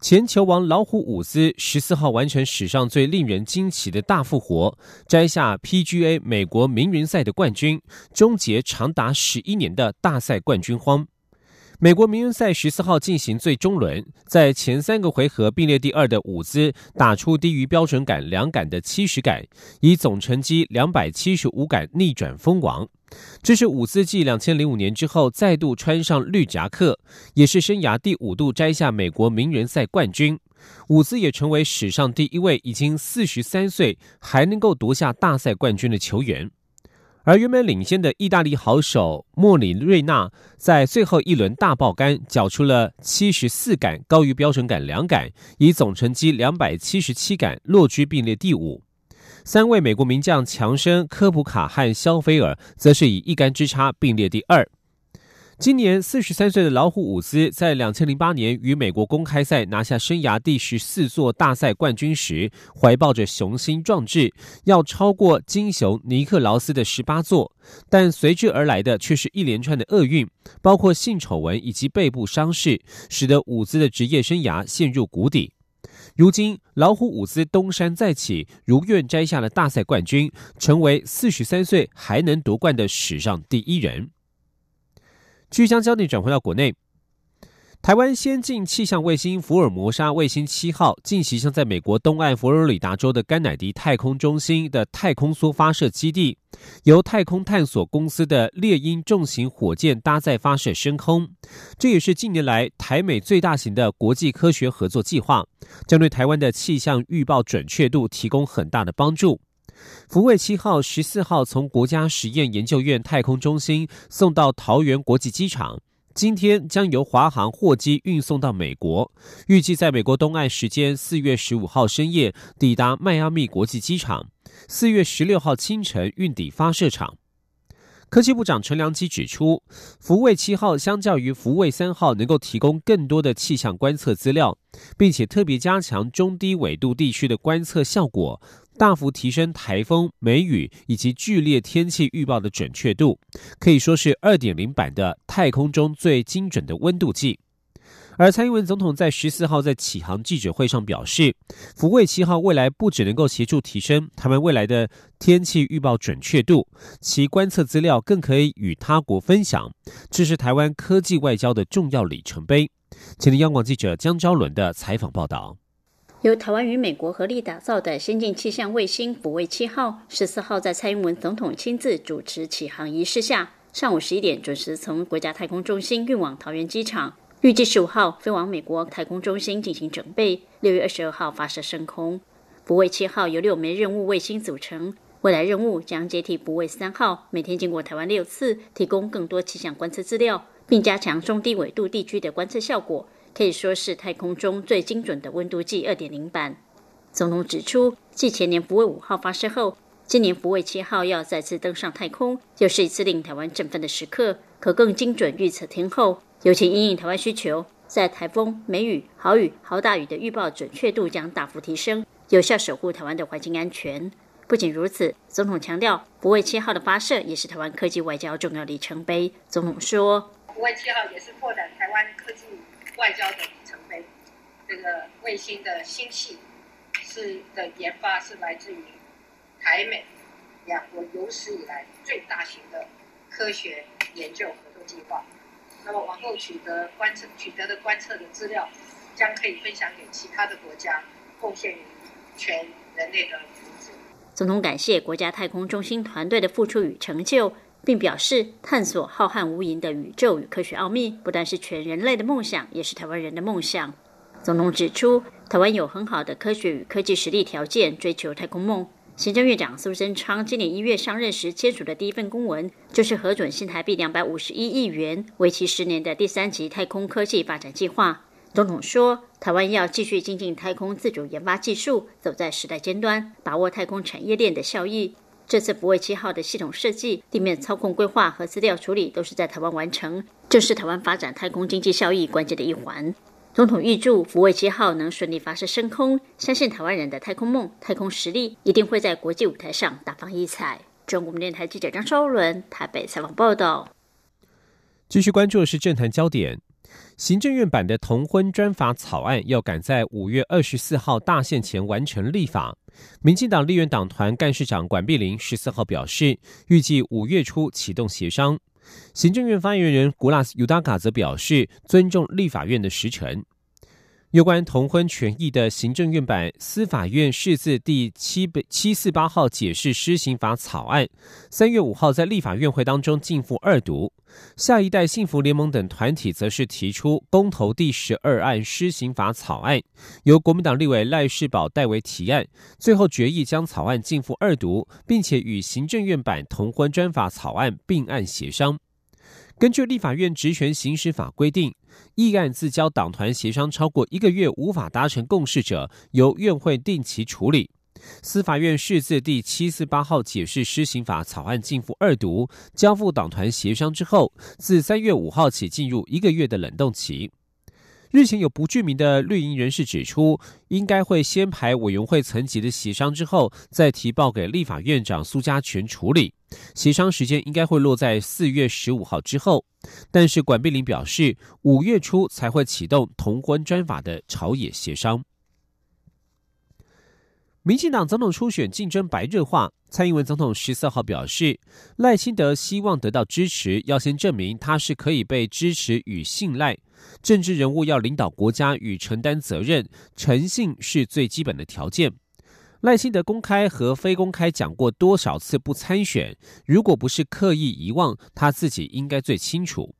前球王老虎伍兹十四号完成史上最令人惊奇的大复活，摘下 PGA 美国名人赛的冠军，终结长达十一年的大赛冠军荒。美国名人赛十四号进行最终轮，在前三个回合并列第二的伍兹打出低于标准杆两杆的七十杆，以总成绩两百七十五杆逆转封王。这是伍兹继两千零五年之后再度穿上绿夹克，也是生涯第五度摘下美国名人赛冠军。伍兹也成为史上第一位已经四十三岁还能够夺下大赛冠军的球员。而原本领先的意大利好手莫里瑞纳在最后一轮大爆杆，缴出了七十四杆，高于标准杆两杆，以总成绩两百七十七杆落居并列第五。三位美国名将强生、科普卡和肖菲尔，则是以一杆之差并列第二。今年四十三岁的老虎伍兹，在两千零八年与美国公开赛拿下生涯第十四座大赛冠军时，怀抱着雄心壮志，要超过金熊尼克劳斯的十八座，但随之而来的却是一连串的厄运，包括性丑闻以及背部伤势，使得伍兹的职业生涯陷入谷底。如今，老虎伍兹东山再起，如愿摘下了大赛冠军，成为四十三岁还能夺冠的史上第一人。据将焦点转回到国内。台湾先进气象卫星福尔摩沙卫星七号近期将在美国东岸佛罗里达州的甘乃迪太空中心的太空梭发射基地，由太空探索公司的猎鹰重型火箭搭载发射升空。这也是近年来台美最大型的国际科学合作计划，将对台湾的气象预报准确度提供很大的帮助。福卫七号十四号从国家实验研究院太空中心送到桃园国际机场。今天将由华航货机运送到美国，预计在美国东岸时间四月十五号深夜抵达迈阿密国际机场，四月十六号清晨运抵发射场。科技部长陈良基指出，福卫七号相较于福卫三号，能够提供更多的气象观测资料，并且特别加强中低纬度地区的观测效果。大幅提升台风、梅雨以及剧烈天气预报的准确度，可以说是二点零版的太空中最精准的温度计。而蔡英文总统在十四号在启航记者会上表示，福卫七号未来不只能够协助提升他们未来的天气预报准确度，其观测资料更可以与他国分享，这是台湾科技外交的重要里程碑。请听央广记者江昭伦的采访报道。由台湾与美国合力打造的先进气象卫星“福卫七号”十四号在蔡英文总统亲自主持启航仪式下，上午十一点准时从国家太空中心运往桃园机场，预计十五号飞往美国太空中心进行准备，六月二十二号发射升空。“福卫七号”由六枚任务卫星组成，未来任务将接替“福卫三号”，每天经过台湾六次，提供更多气象观测资料，并加强中低纬度地区的观测效果。可以说是太空中最精准的温度计二点零版。总统指出，继前年福卫五号发射后，今年福卫七号要再次登上太空，又是一次令台湾振奋的时刻，可更精准预测天候，尤其因应台湾需求，在台风、梅雨、豪雨、豪大雨的预报准确度将大幅提升，有效守护台湾的环境安全。不仅如此，总统强调，福卫七号的发射也是台湾科技外交重要里程碑。总统说，福卫七号也是拓展台湾科技。外交的里程碑，这个卫星的星系是的研发是来自于台美两国有史以来最大型的科学研究合作计划。那么往后取得观测取得的观测的资料，将可以分享给其他的国家，贡献于全人类的福祉。总统感谢国家太空中心团队的付出与成就。并表示，探索浩瀚无垠的宇宙与科学奥秘，不但是全人类的梦想，也是台湾人的梦想。总统指出，台湾有很好的科学与科技实力条件，追求太空梦。行政院长苏贞昌今年一月上任时签署的第一份公文，就是核准新台币两百五十一亿元，为期十年的第三级太空科技发展计划。总统说，台湾要继续精进太空自主研发技术，走在时代尖端，把握太空产业链的效益。这次福卫七号的系统设计、地面操控规划和资料处理都是在台湾完成，正是台湾发展太空经济效益关键的一环。总统预祝福卫七号能顺利发射升空，相信台湾人的太空梦、太空实力一定会在国际舞台上大放异彩。中国电台记者张昭伦台北采访报道。继续关注的是政坛焦点。行政院版的同婚专法草案要赶在五月二十四号大限前完成立法。民进党立院党团干事长管碧林十四号表示，预计五月初启动协商。行政院发言人古拉斯尤达卡则表示，尊重立法院的时程。有关同婚权益的行政院版司法院释字第七百七四八号解释施行法草案，三月五号在立法院会当中进赴二读。下一代幸福联盟等团体则是提出公投第十二案施行法草案，由国民党立委赖世宝代为提案，最后决议将草案进赴二读，并且与行政院版同婚专法草案并案协商。根据立法院职权行使法规定，议案自交党团协商超过一个月无法达成共识者，由院会定期处理。司法院释字第七四八号解释施行法草案进复二读，交付党团协商之后，自三月五号起进入一个月的冷冻期。日前有不具名的绿营人士指出，应该会先排委员会层级的协商之后，再提报给立法院长苏家全处理。协商时间应该会落在四月十五号之后，但是管碧林表示，五月初才会启动同婚专法的朝野协商。民进党总统初选竞争白热化，蔡英文总统十四号表示，赖清德希望得到支持，要先证明他是可以被支持与信赖。政治人物要领导国家与承担责任，诚信是最基本的条件。赖清德公开和非公开讲过多少次不参选，如果不是刻意遗忘，他自己应该最清楚。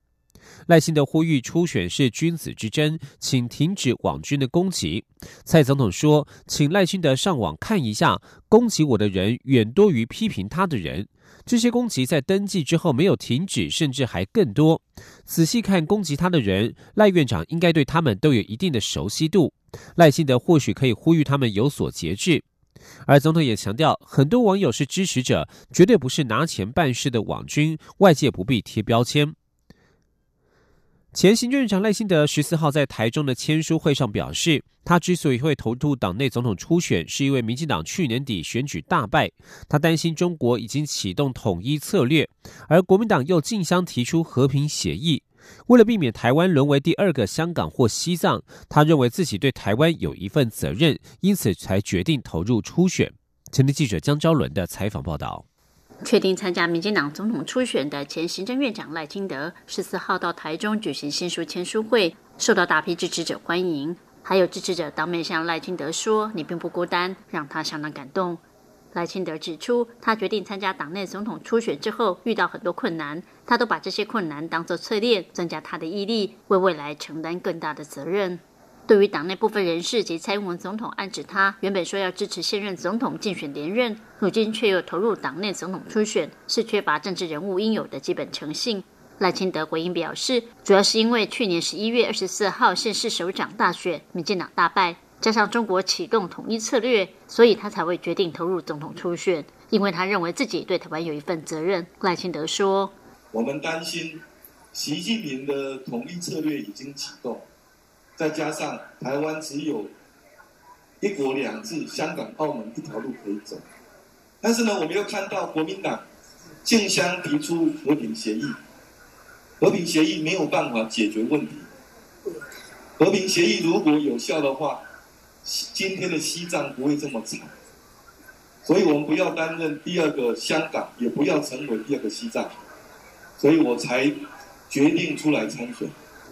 赖清德呼吁初选是君子之争，请停止网军的攻击。蔡总统说，请赖清德上网看一下，攻击我的人远多于批评他的人。这些攻击在登记之后没有停止，甚至还更多。仔细看攻击他的人，赖院长应该对他们都有一定的熟悉度。赖清德或许可以呼吁他们有所节制。而总统也强调，很多网友是支持者，绝对不是拿钱办事的网军，外界不必贴标签。前行政院长赖清德十四号在台中的签书会上表示，他之所以会投入党内总统初选，是因为民进党去年底选举大败，他担心中国已经启动统一策略，而国民党又竞相提出和平协议，为了避免台湾沦为第二个香港或西藏，他认为自己对台湾有一份责任，因此才决定投入初选。前天记者江昭伦的采访报道。确定参加民进党总统初选的前行政院长赖清德，十四号到台中举行新书签书会，受到大批支持者欢迎。还有支持者当面向赖清德说：“你并不孤单”，让他相当感动。赖清德指出，他决定参加党内总统初选之后，遇到很多困难，他都把这些困难当作淬炼，增加他的毅力，为未来承担更大的责任。对于党内部分人士及蔡英文总统暗指他原本说要支持现任总统竞选连任，如今却又投入党内总统初选，是缺乏政治人物应有的基本诚信。赖清德回应表示，主要是因为去年十一月二十四号县市首长大选，民进党大败，加上中国启动统一策略，所以他才会决定投入总统初选，因为他认为自己对台湾有一份责任。赖清德说：“我们担心习近平的统一策略已经启动。”再加上台湾只有一国两制，香港、澳门一条路可以走。但是呢，我们又看到国民党竞相提出和平协议，和平协议没有办法解决问题。和平协议如果有效的话，今天的西藏不会这么惨。所以我们不要担任第二个香港，也不要成为第二个西藏。所以我才决定出来参选。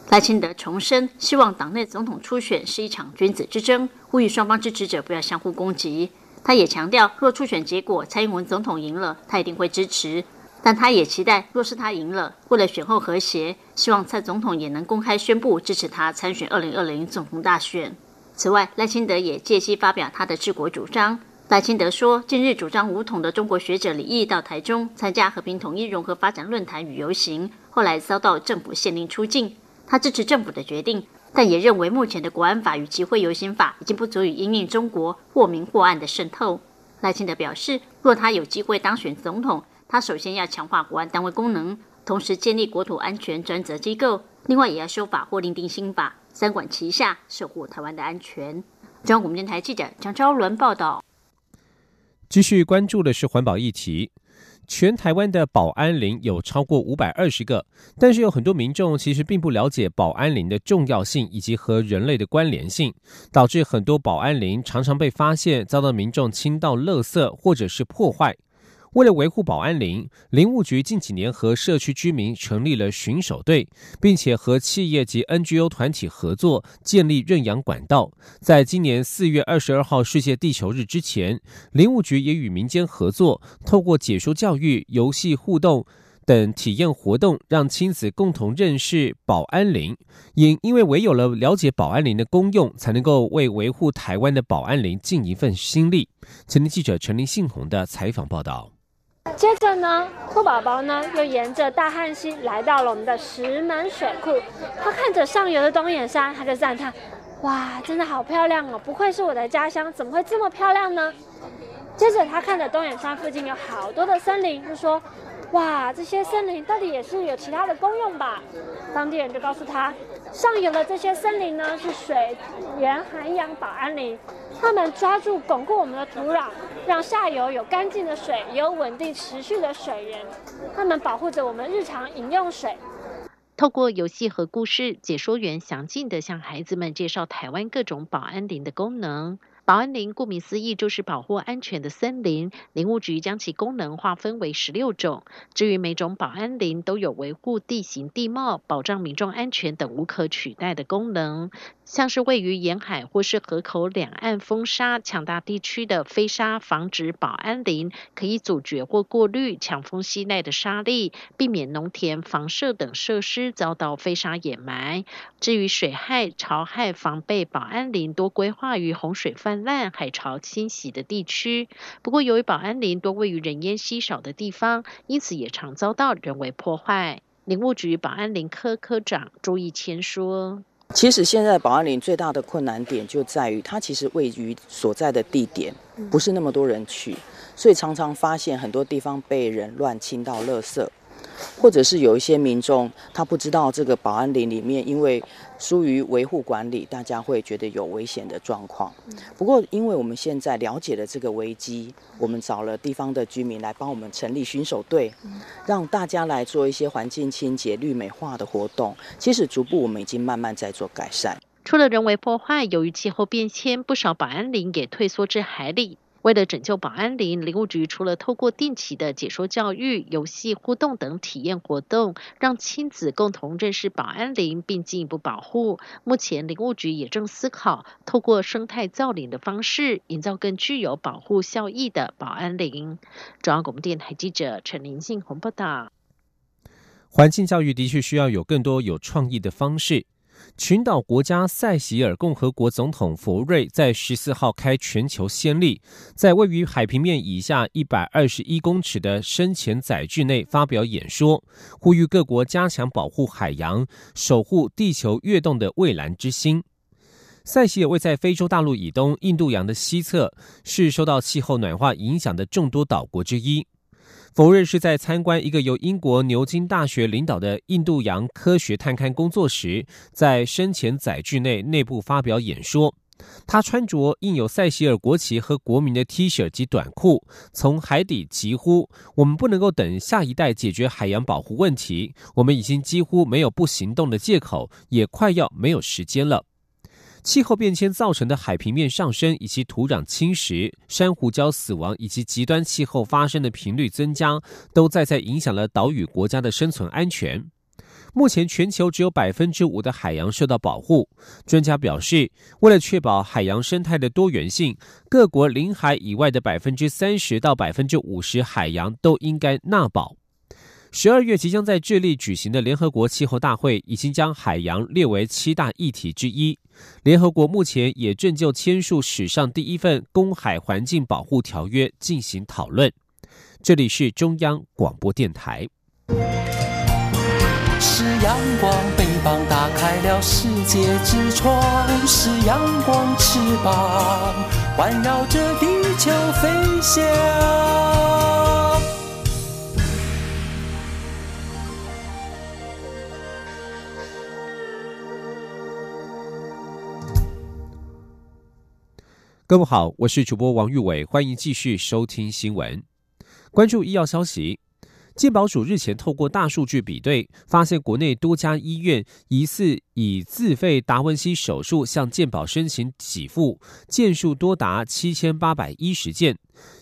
赖清德重申，希望党内总统初选是一场君子之争，呼吁双方支持者不要相互攻击。他也强调，若初选结果蔡英文总统赢了，他一定会支持。但他也期待，若是他赢了，为了选后和谐，希望蔡总统也能公开宣布支持他参选二零二零总统大选。此外，赖清德也借机发表他的治国主张。赖清德说，近日主张武统的中国学者李毅到台中参加和平统一融合发展论坛与游行，后来遭到政府限令出境。他支持政府的决定，但也认为目前的国安法与集会游行法已经不足以因应中国或明或暗的渗透。赖清德表示，若他有机会当选总统，他首先要强化国安单位功能，同时建立国土安全专责机构，另外也要修法或另定新法，三管齐下，守护台湾的安全。中央广播电台记者张昭伦报道。继续关注的是环保议题。全台湾的保安林有超过五百二十个，但是有很多民众其实并不了解保安林的重要性以及和人类的关联性，导致很多保安林常常被发现遭到民众倾倒垃圾或者是破坏。为了维护保安林，林务局近几年和社区居民成立了巡守队，并且和企业及 NGO 团体合作建立认养管道。在今年四月二十二号世界地球日之前，林务局也与民间合作，透过解说教育、游戏互动等体验活动，让亲子共同认识保安林。因因为唯有了了解保安林的功用，才能够为维护台湾的保安林尽一份心力。前天记者陈林信宏的采访报道。接着呢，兔宝宝呢又沿着大汉溪来到了我们的石门水库。他看着上游的东眼山，他就赞叹：“哇，真的好漂亮哦！不愧是我的家乡，怎么会这么漂亮呢？”接着他看着东眼山附近有好多的森林，就说。哇，这些森林到底也是有其他的功用吧？当地人就告诉他，上游的这些森林呢是水源涵养保安林，他们抓住巩固我们的土壤，让下游有干净的水，也有稳定持续的水源，他们保护着我们日常饮用水。透过游戏和故事，解说员详尽地向孩子们介绍台湾各种保安林的功能。保安林顾名思义就是保护安全的森林，林务局将其功能划分为十六种。至于每种保安林都有维护地形地貌、保障民众安全等无可取代的功能。像是位于沿海或是河口两岸风沙强大地区的飞沙防止保安林，可以阻绝或过滤强风袭来的沙粒，避免农田、房舍等设施遭到飞沙掩埋。至于水害、潮害防备保安林，多规划于洪水泛滥、海潮侵袭的地区。不过，由于保安林多位于人烟稀少的地方，因此也常遭到人为破坏。林务局保安林科科长朱义谦说。其实现在保安林最大的困难点就在于，它其实位于所在的地点不是那么多人去，所以常常发现很多地方被人乱倾倒垃圾。或者是有一些民众，他不知道这个保安林里面，因为疏于维护管理，大家会觉得有危险的状况。不过，因为我们现在了解了这个危机，我们找了地方的居民来帮我们成立巡守队，让大家来做一些环境清洁、绿美化的活动。其实，逐步我们已经慢慢在做改善。除了人为破坏，由于气候变迁，不少保安林也退缩至海里。为了拯救保安林，林务局除了透过定期的解说教育、游戏互动等体验活动，让亲子共同认识保安林并进一步保护。目前，林务局也正思考透过生态造林的方式，营造更具有保护效益的保安林。中央广播电台记者陈林信宏报道。环境教育的确需要有更多有创意的方式。群岛国家塞西尔共和国总统佛瑞在十四号开全球先例，在位于海平面以下一百二十一公尺的深潜载具内发表演说，呼吁各国加强保护海洋，守护地球跃动的蔚蓝之星。塞西尔位在非洲大陆以东、印度洋的西侧，是受到气候暖化影响的众多岛国之一。否认是在参观一个由英国牛津大学领导的印度洋科学探勘工作时，在深潜载具内内部发表演说。他穿着印有塞西尔国旗和国民的 T 恤及短裤，从海底疾呼：“我们不能够等下一代解决海洋保护问题，我们已经几乎没有不行动的借口，也快要没有时间了。”气候变迁造成的海平面上升，以及土壤侵蚀、珊瑚礁死亡以及极端气候发生的频率增加，都在在影响了岛屿国家的生存安全。目前，全球只有百分之五的海洋受到保护。专家表示，为了确保海洋生态的多元性，各国领海以外的百分之三十到百分之五十海洋都应该纳保。十二月即将在智利举行的联合国气候大会，已经将海洋列为七大议题之一。联合国目前也正就签署史上第一份公海环境保护条约进行讨论。这里是中央广播电台。是阳光，翅膀打开了世界之窗，是阳光翅膀环绕着地球飞翔。各位好，我是主播王玉伟，欢迎继续收听新闻。关注医药消息，健保署日前透过大数据比对，发现国内多家医院疑似以自费达文西手术向健保申请给付件数多达七千八百一十件，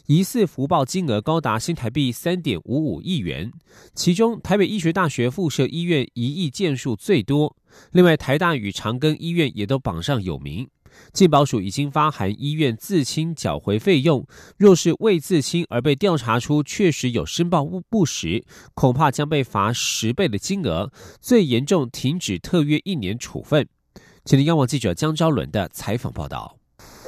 疑似福报金额高达新台币三点五五亿元。其中，台北医学大学附设医院一亿件数最多，另外台大与长庚医院也都榜上有名。健保署已经发函医院自清缴回费用，若是未自清而被调查出确实有申报误不实，恐怕将被罚十倍的金额，最严重停止特约一年处分。请听央网记者江昭伦的采访报道。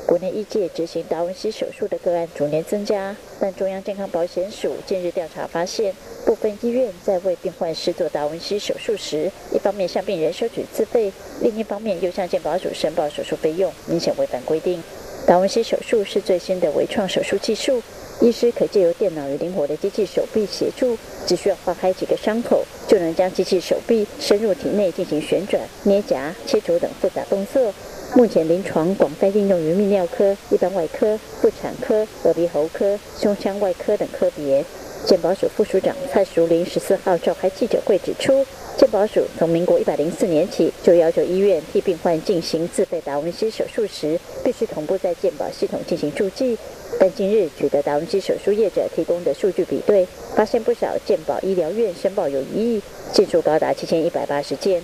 国内医界执行达文西手术的个案逐年增加，但中央健康保险署近日调查发现，部分医院在为病患施做达文西手术时，一方面向病人收取自费，另一方面又向健保署申报手术费用，明显违反规定。达文西手术是最新的微创手术技术，医师可借由电脑与灵活的机器手臂协助，只需要划开几个伤口，就能将机器手臂深入体内进行旋转、捏夹、切除等复杂动作。目前临床广泛应用于泌尿科、一般外科、妇产科、耳鼻喉科、胸腔外科等科别。健保署副署长蔡淑玲十四号召开记者会指出，健保署从民国一百零四年起就要求医院替病患进行自费达文西手术时，必须同步在健保系统进行注记。但近日取得达文西手术业者提供的数据比对，发现不少健保医疗院申报有疑义，件数高达七千一百八十件，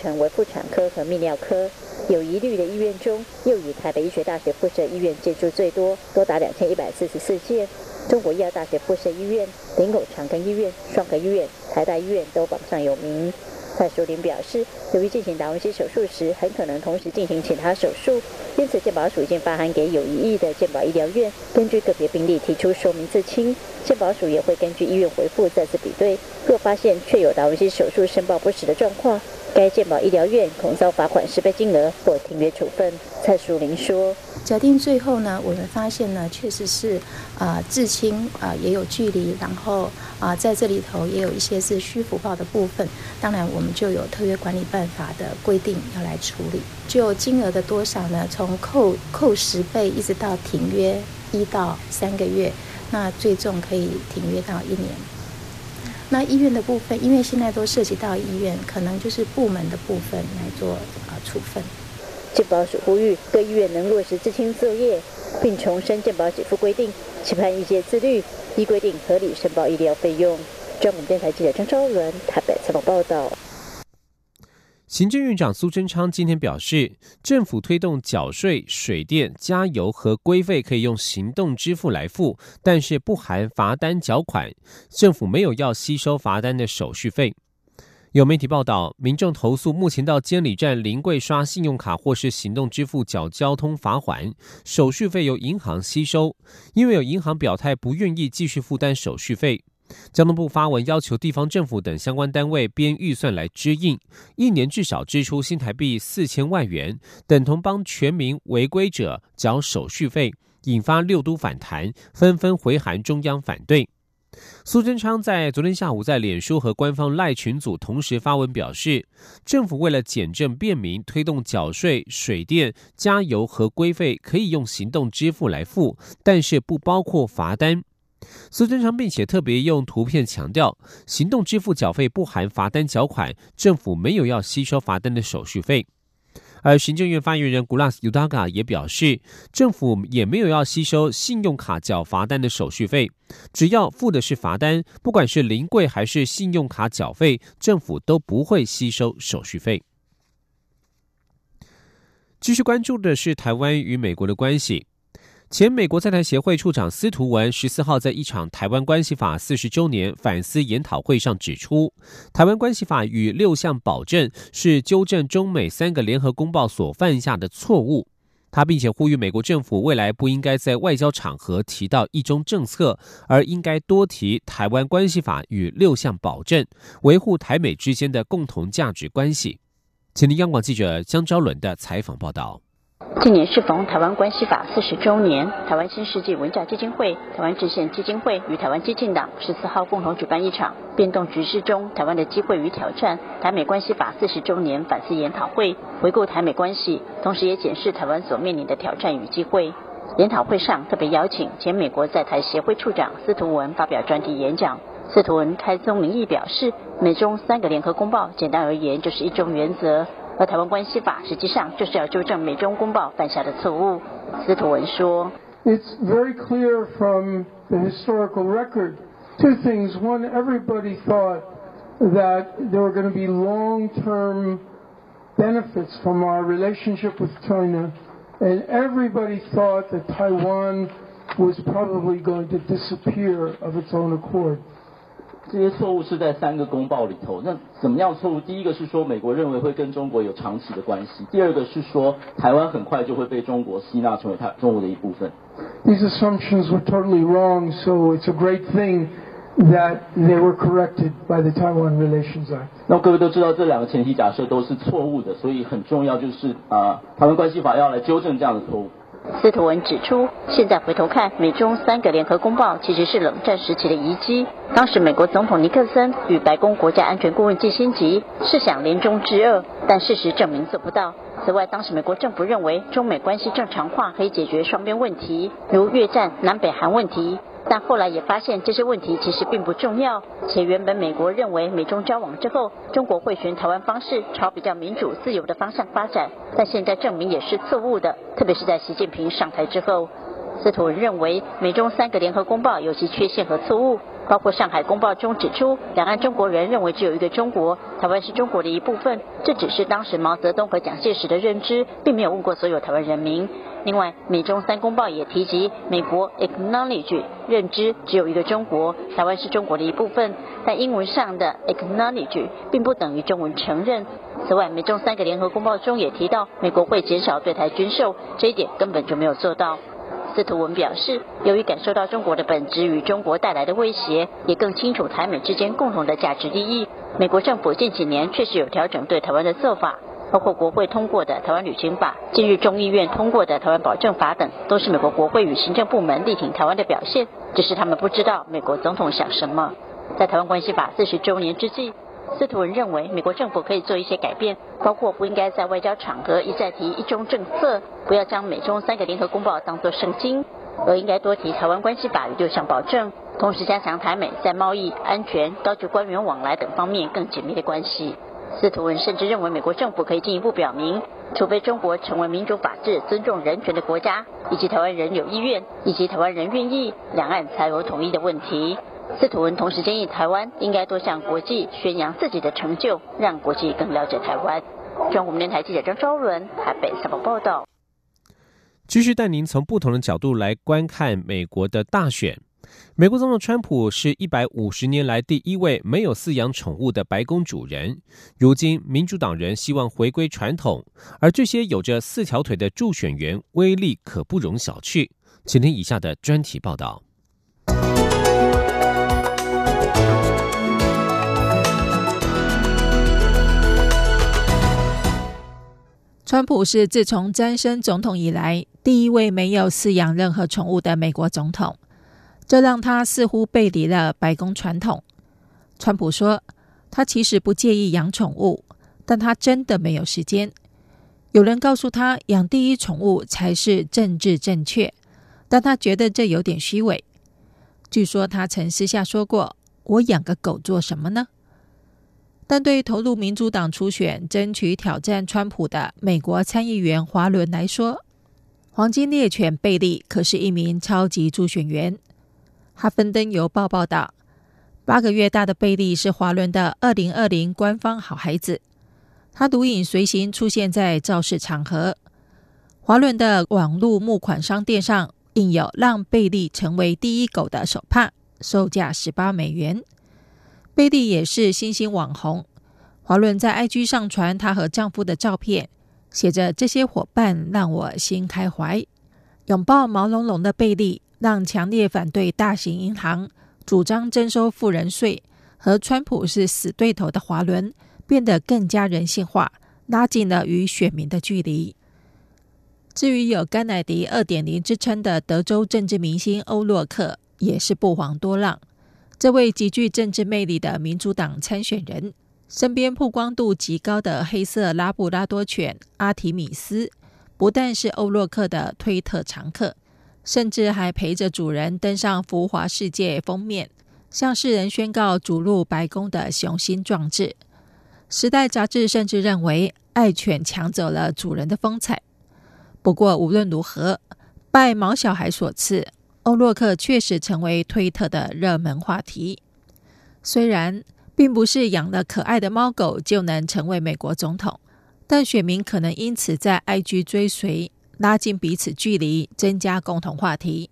成为妇产科和泌尿科。有疑虑的医院中，又以台北医学大学附设医院建筑最多，多达两千一百四十四件。中国医药大学附设医院、林口长庚医院、双河医院、台大医院都榜上有名。蔡淑玲表示，由于进行达文西手术时，很可能同时进行其他手术，因此健保署已经发函给有疑义的健保医疗院，根据个别病例提出说明自清。健保署也会根据医院回复再次比对，若发现确有达文西手术申报不实的状况。该健保医疗院恐遭罚款十倍金额或停约处分。蔡淑玲说：“假定最后呢，我们发现呢，确实是啊，至亲啊也有距离，然后啊在这里头也有一些是虚福报的部分。当然，我们就有特约管理办法的规定要来处理。就金额的多少呢？从扣扣十倍一直到停约一到三个月，那最重可以停约到一年。”那医院的部分，因为现在都涉及到医院，可能就是部门的部分来做啊处分。健保署呼吁各医院能落实自清作业，并重申健保给付规定，期盼医界自律，依规定合理申报医疗费用。中央电台记者张昭伦台北采访报道。行政院长苏贞昌今天表示，政府推动缴税、水电、加油和规费可以用行动支付来付，但是不含罚单缴款。政府没有要吸收罚单的手续费。有媒体报道，民众投诉目前到监理站临柜刷信用卡或是行动支付缴交通罚款，手续费由银行吸收，因为有银行表态不愿意继续负担手续费。交通部发文要求地方政府等相关单位编预算来支应，一年至少支出新台币四千万元，等同帮全民违规者缴手续费，引发六都反弹，纷纷回函中央反对。苏贞昌在昨天下午在脸书和官方赖群组同时发文表示，政府为了简政便民，推动缴税、水电、加油和规费可以用行动支付来付，但是不包括罚单。苏贞昌并且特别用图片强调，行动支付缴费不含罚单缴款，政府没有要吸收罚单的手续费。而行政院发言人古拉斯尤达嘎也表示，政府也没有要吸收信用卡缴罚单的手续费，只要付的是罚单，不管是临柜还是信用卡缴费，政府都不会吸收手续费。继续关注的是台湾与美国的关系。前美国在台协会处长司徒文十四号在一场台湾关系法四十周年反思研讨会上指出，台湾关系法与六项保证是纠正中美三个联合公报所犯下的错误。他并且呼吁美国政府未来不应该在外交场合提到一中政策，而应该多提《台湾关系法》与六项保证，维护台美之间的共同价值关系。请听央广记者江昭伦的采访报道。今年适逢台湾关系法四十周年，台湾新世纪文教基金会、台湾制宪基金会与台湾激进党十四号共同举办一场“变动局势中台湾的机会与挑战”台美关系法四十周年反思研讨会，回顾台美关系，同时也检视台湾所面临的挑战与机会。研讨会上特别邀请前美国在台协会处长司徒文发表专题演讲。司徒文开宗明义表示，美中三个联合公报，简单而言就是一中原则。而台湾关系法实际上就是要纠正美中公报犯下的错误。司徒文说：“It's very clear from the historical record two things. One, everybody thought that there were going to be long-term benefits from our relationship with China, and everybody thought that Taiwan was probably going to disappear of its own accord.” 这些错误是在三个公报里头。那怎么样错误？第一个是说美国认为会跟中国有长期的关系；第二个是说台湾很快就会被中国吸纳成为它中国的一部分。These assumptions were totally wrong, so it's a great thing that they were corrected by the Taiwan Relations Act. 那各位都知道这两个前提假设都是错误的，所以很重要就是啊，台湾关系法要来纠正这样的错误。司徒文指出，现在回头看，美中三个联合公报其实是冷战时期的遗迹。当时美国总统尼克森与白宫国家安全顾问基辛吉是想联中制恶，但事实证明做不到。此外，当时美国政府认为中美关系正常化可以解决双边问题，如越战、南北韩问题。但后来也发现这些问题其实并不重要，且原本美国认为美中交往之后，中国会循台湾方式朝比较民主自由的方向发展，但现在证明也是错误的，特别是在习近平上台之后。司徒认为美中三个联合公报有其缺陷和错误，包括上海公报中指出，两岸中国人认为只有一个中国，台湾是中国的一部分，这只是当时毛泽东和蒋介石的认知，并没有问过所有台湾人民。另外，美中三公报也提及，美国 acknowledge 认知只有一个中国，台湾是中国的一部分，但英文上的 acknowledge 并不等于中文承认。此外，美中三个联合公报中也提到，美国会减少对台军售，这一点根本就没有做到。司徒文表示，由于感受到中国的本质与中国带来的威胁，也更清楚台美之间共同的价值利益，美国政府近几年确实有调整对台湾的做法。包括国会通过的《台湾旅行法》，近日众议院通过的《台湾保证法》等，都是美国国会与行政部门力挺台湾的表现。只是他们不知道美国总统想什么。在《台湾关系法》四十周年之际，司徒文认为美国政府可以做一些改变，包括不应该在外交场合一再提一中政策，不要将美中三个联合公报当作圣经，而应该多提《台湾关系法》与六项保证，同时加强台美在贸易、安全、高级官员往来等方面更紧密的关系。司徒文甚至认为，美国政府可以进一步表明，除非中国成为民主法治、尊重人权的国家，以及台湾人有意愿，以及台湾人愿意，两岸才有统一的问题。司徒文同时建议，台湾应该多向国际宣扬自己的成就，让国际更了解台湾。中国电台记者张昭伦台北采访报道。继续带您从不同的角度来观看美国的大选。美国总统川普是一百五十年来第一位没有饲养宠物的白宫主人。如今，民主党人希望回归传统，而这些有着四条腿的助选员威力可不容小觑。请听以下的专题报道。川普是自从詹森总统以来第一位没有饲养任何宠物的美国总统。这让他似乎背离了白宫传统。川普说，他其实不介意养宠物，但他真的没有时间。有人告诉他，养第一宠物才是政治正确，但他觉得这有点虚伪。据说他曾私下说过：“我养个狗做什么呢？”但对投入民主党初选、争取挑战川普的美国参议员华伦来说，黄金猎犬贝利可是一名超级助选员。哈芬登邮报报道，八个月大的贝利是华伦的二零二零官方好孩子。他独影随行出现在造势场合。华伦的网络募款商店上印有“让贝利成为第一狗”的手帕，售价十八美元。贝利也是新兴网红。华伦在 IG 上传她和丈夫的照片，写着：“这些伙伴让我心开怀。”拥抱毛茸茸的贝利，让强烈反对大型银行、主张征收富人税和川普是死对头的华伦变得更加人性化，拉近了与选民的距离。至于有“甘乃迪二点零”之称的德州政治明星欧洛克，也是不遑多让。这位极具政治魅力的民主党参选人。身边曝光度极高的黑色拉布拉多犬阿提米斯，不但是欧洛克的推特常客，甚至还陪着主人登上浮华世界封面，向世人宣告逐入白宫的雄心壮志。时代杂志甚至认为，爱犬抢走了主人的风采。不过无论如何，拜毛小孩所赐，欧洛克确实成为推特的热门话题。虽然。并不是养了可爱的猫狗就能成为美国总统，但选民可能因此在 IG 追随，拉近彼此距离，增加共同话题。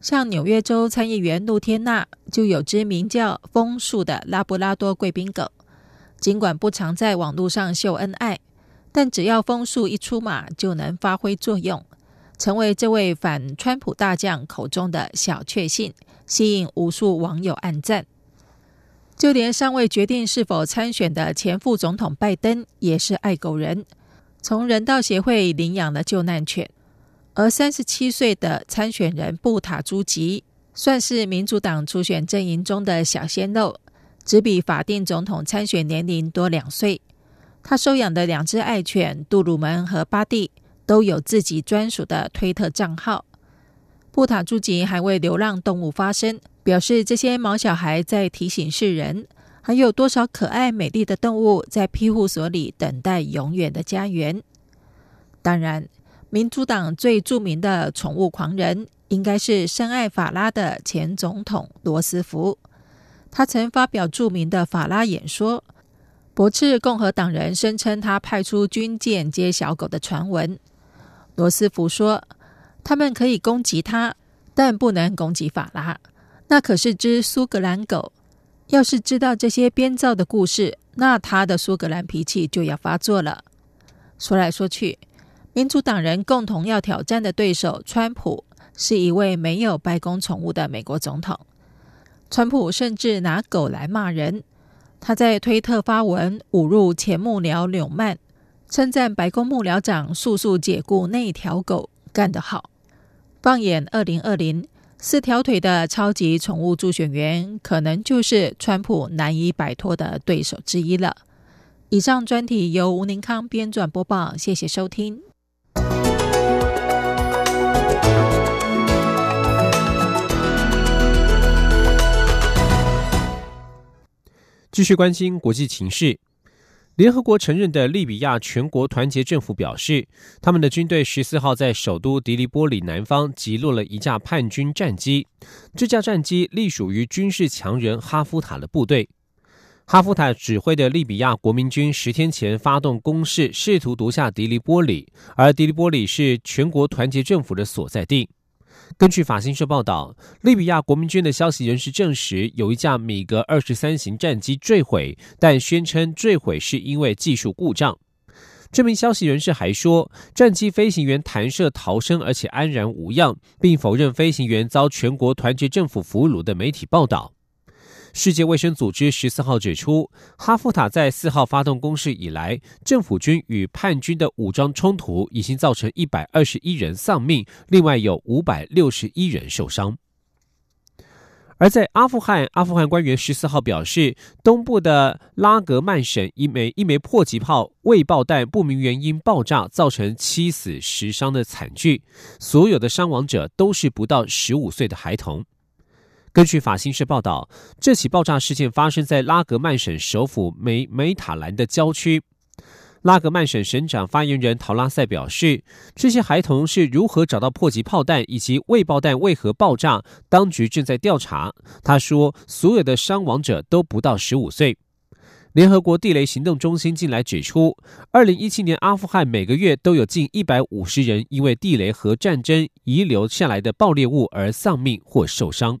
像纽约州参议员露天娜就有只名叫枫树的拉布拉多贵宾狗，尽管不常在网络上秀恩爱，但只要枫树一出马，就能发挥作用，成为这位反川普大将口中的小确幸，吸引无数网友暗赞。就连尚未决定是否参选的前副总统拜登也是爱狗人，从人道协会领养了救难犬。而三十七岁的参选人布塔朱吉算是民主党初选阵营中的小鲜肉，只比法定总统参选年龄多两岁。他收养的两只爱犬杜鲁门和巴蒂都有自己专属的推特账号。布塔朱吉还为流浪动物发声。表示这些毛小孩在提醒世人，还有多少可爱美丽的动物在庇护所里等待永远的家园。当然，民主党最著名的宠物狂人应该是深爱法拉的前总统罗斯福。他曾发表著名的法拉演说，驳斥共和党人声称他派出军舰接小狗的传闻。罗斯福说：“他们可以攻击他，但不能攻击法拉。”那可是只苏格兰狗，要是知道这些编造的故事，那他的苏格兰脾气就要发作了。说来说去，民主党人共同要挑战的对手川普，是一位没有白宫宠物的美国总统。川普甚至拿狗来骂人，他在推特发文侮辱前幕僚纽曼，称赞白宫幕僚长速速解雇那条狗，干得好。放眼二零二零。四条腿的超级宠物助选员，可能就是川普难以摆脱的对手之一了。以上专题由吴宁康编撰播报，谢谢收听。继续关心国际情势。联合国承认的利比亚全国团结政府表示，他们的军队十四号在首都迪利波里南方击落了一架叛军战机。这架战机隶属于军事强人哈夫塔的部队。哈夫塔指挥的利比亚国民军十天前发动攻势，试图夺下迪利波里，而迪利波里是全国团结政府的所在地。根据法新社报道，利比亚国民军的消息人士证实，有一架米格二十三型战机坠毁，但宣称坠毁是因为技术故障。这名消息人士还说，战机飞行员弹射逃生，而且安然无恙，并否认飞行员遭全国团结政府俘虏的媒体报道。世界卫生组织十四号指出，哈夫塔在四号发动攻势以来，政府军与叛军的武装冲突已经造成一百二十一人丧命，另外有五百六十一人受伤。而在阿富汗，阿富汗官员十四号表示，东部的拉格曼省一枚一枚迫击炮未爆弹不明原因爆炸，造成七死十伤的惨剧，所有的伤亡者都是不到十五岁的孩童。根据法新社报道，这起爆炸事件发生在拉格曼省首府梅梅塔兰的郊区。拉格曼省省长发言人陶拉塞表示，这些孩童是如何找到迫击炮弹，以及未爆弹为何爆炸，当局正在调查。他说，所有的伤亡者都不到十五岁。联合国地雷行动中心近来指出，二零一七年阿富汗每个月都有近一百五十人因为地雷和战争遗留下来的爆裂物而丧命或受伤。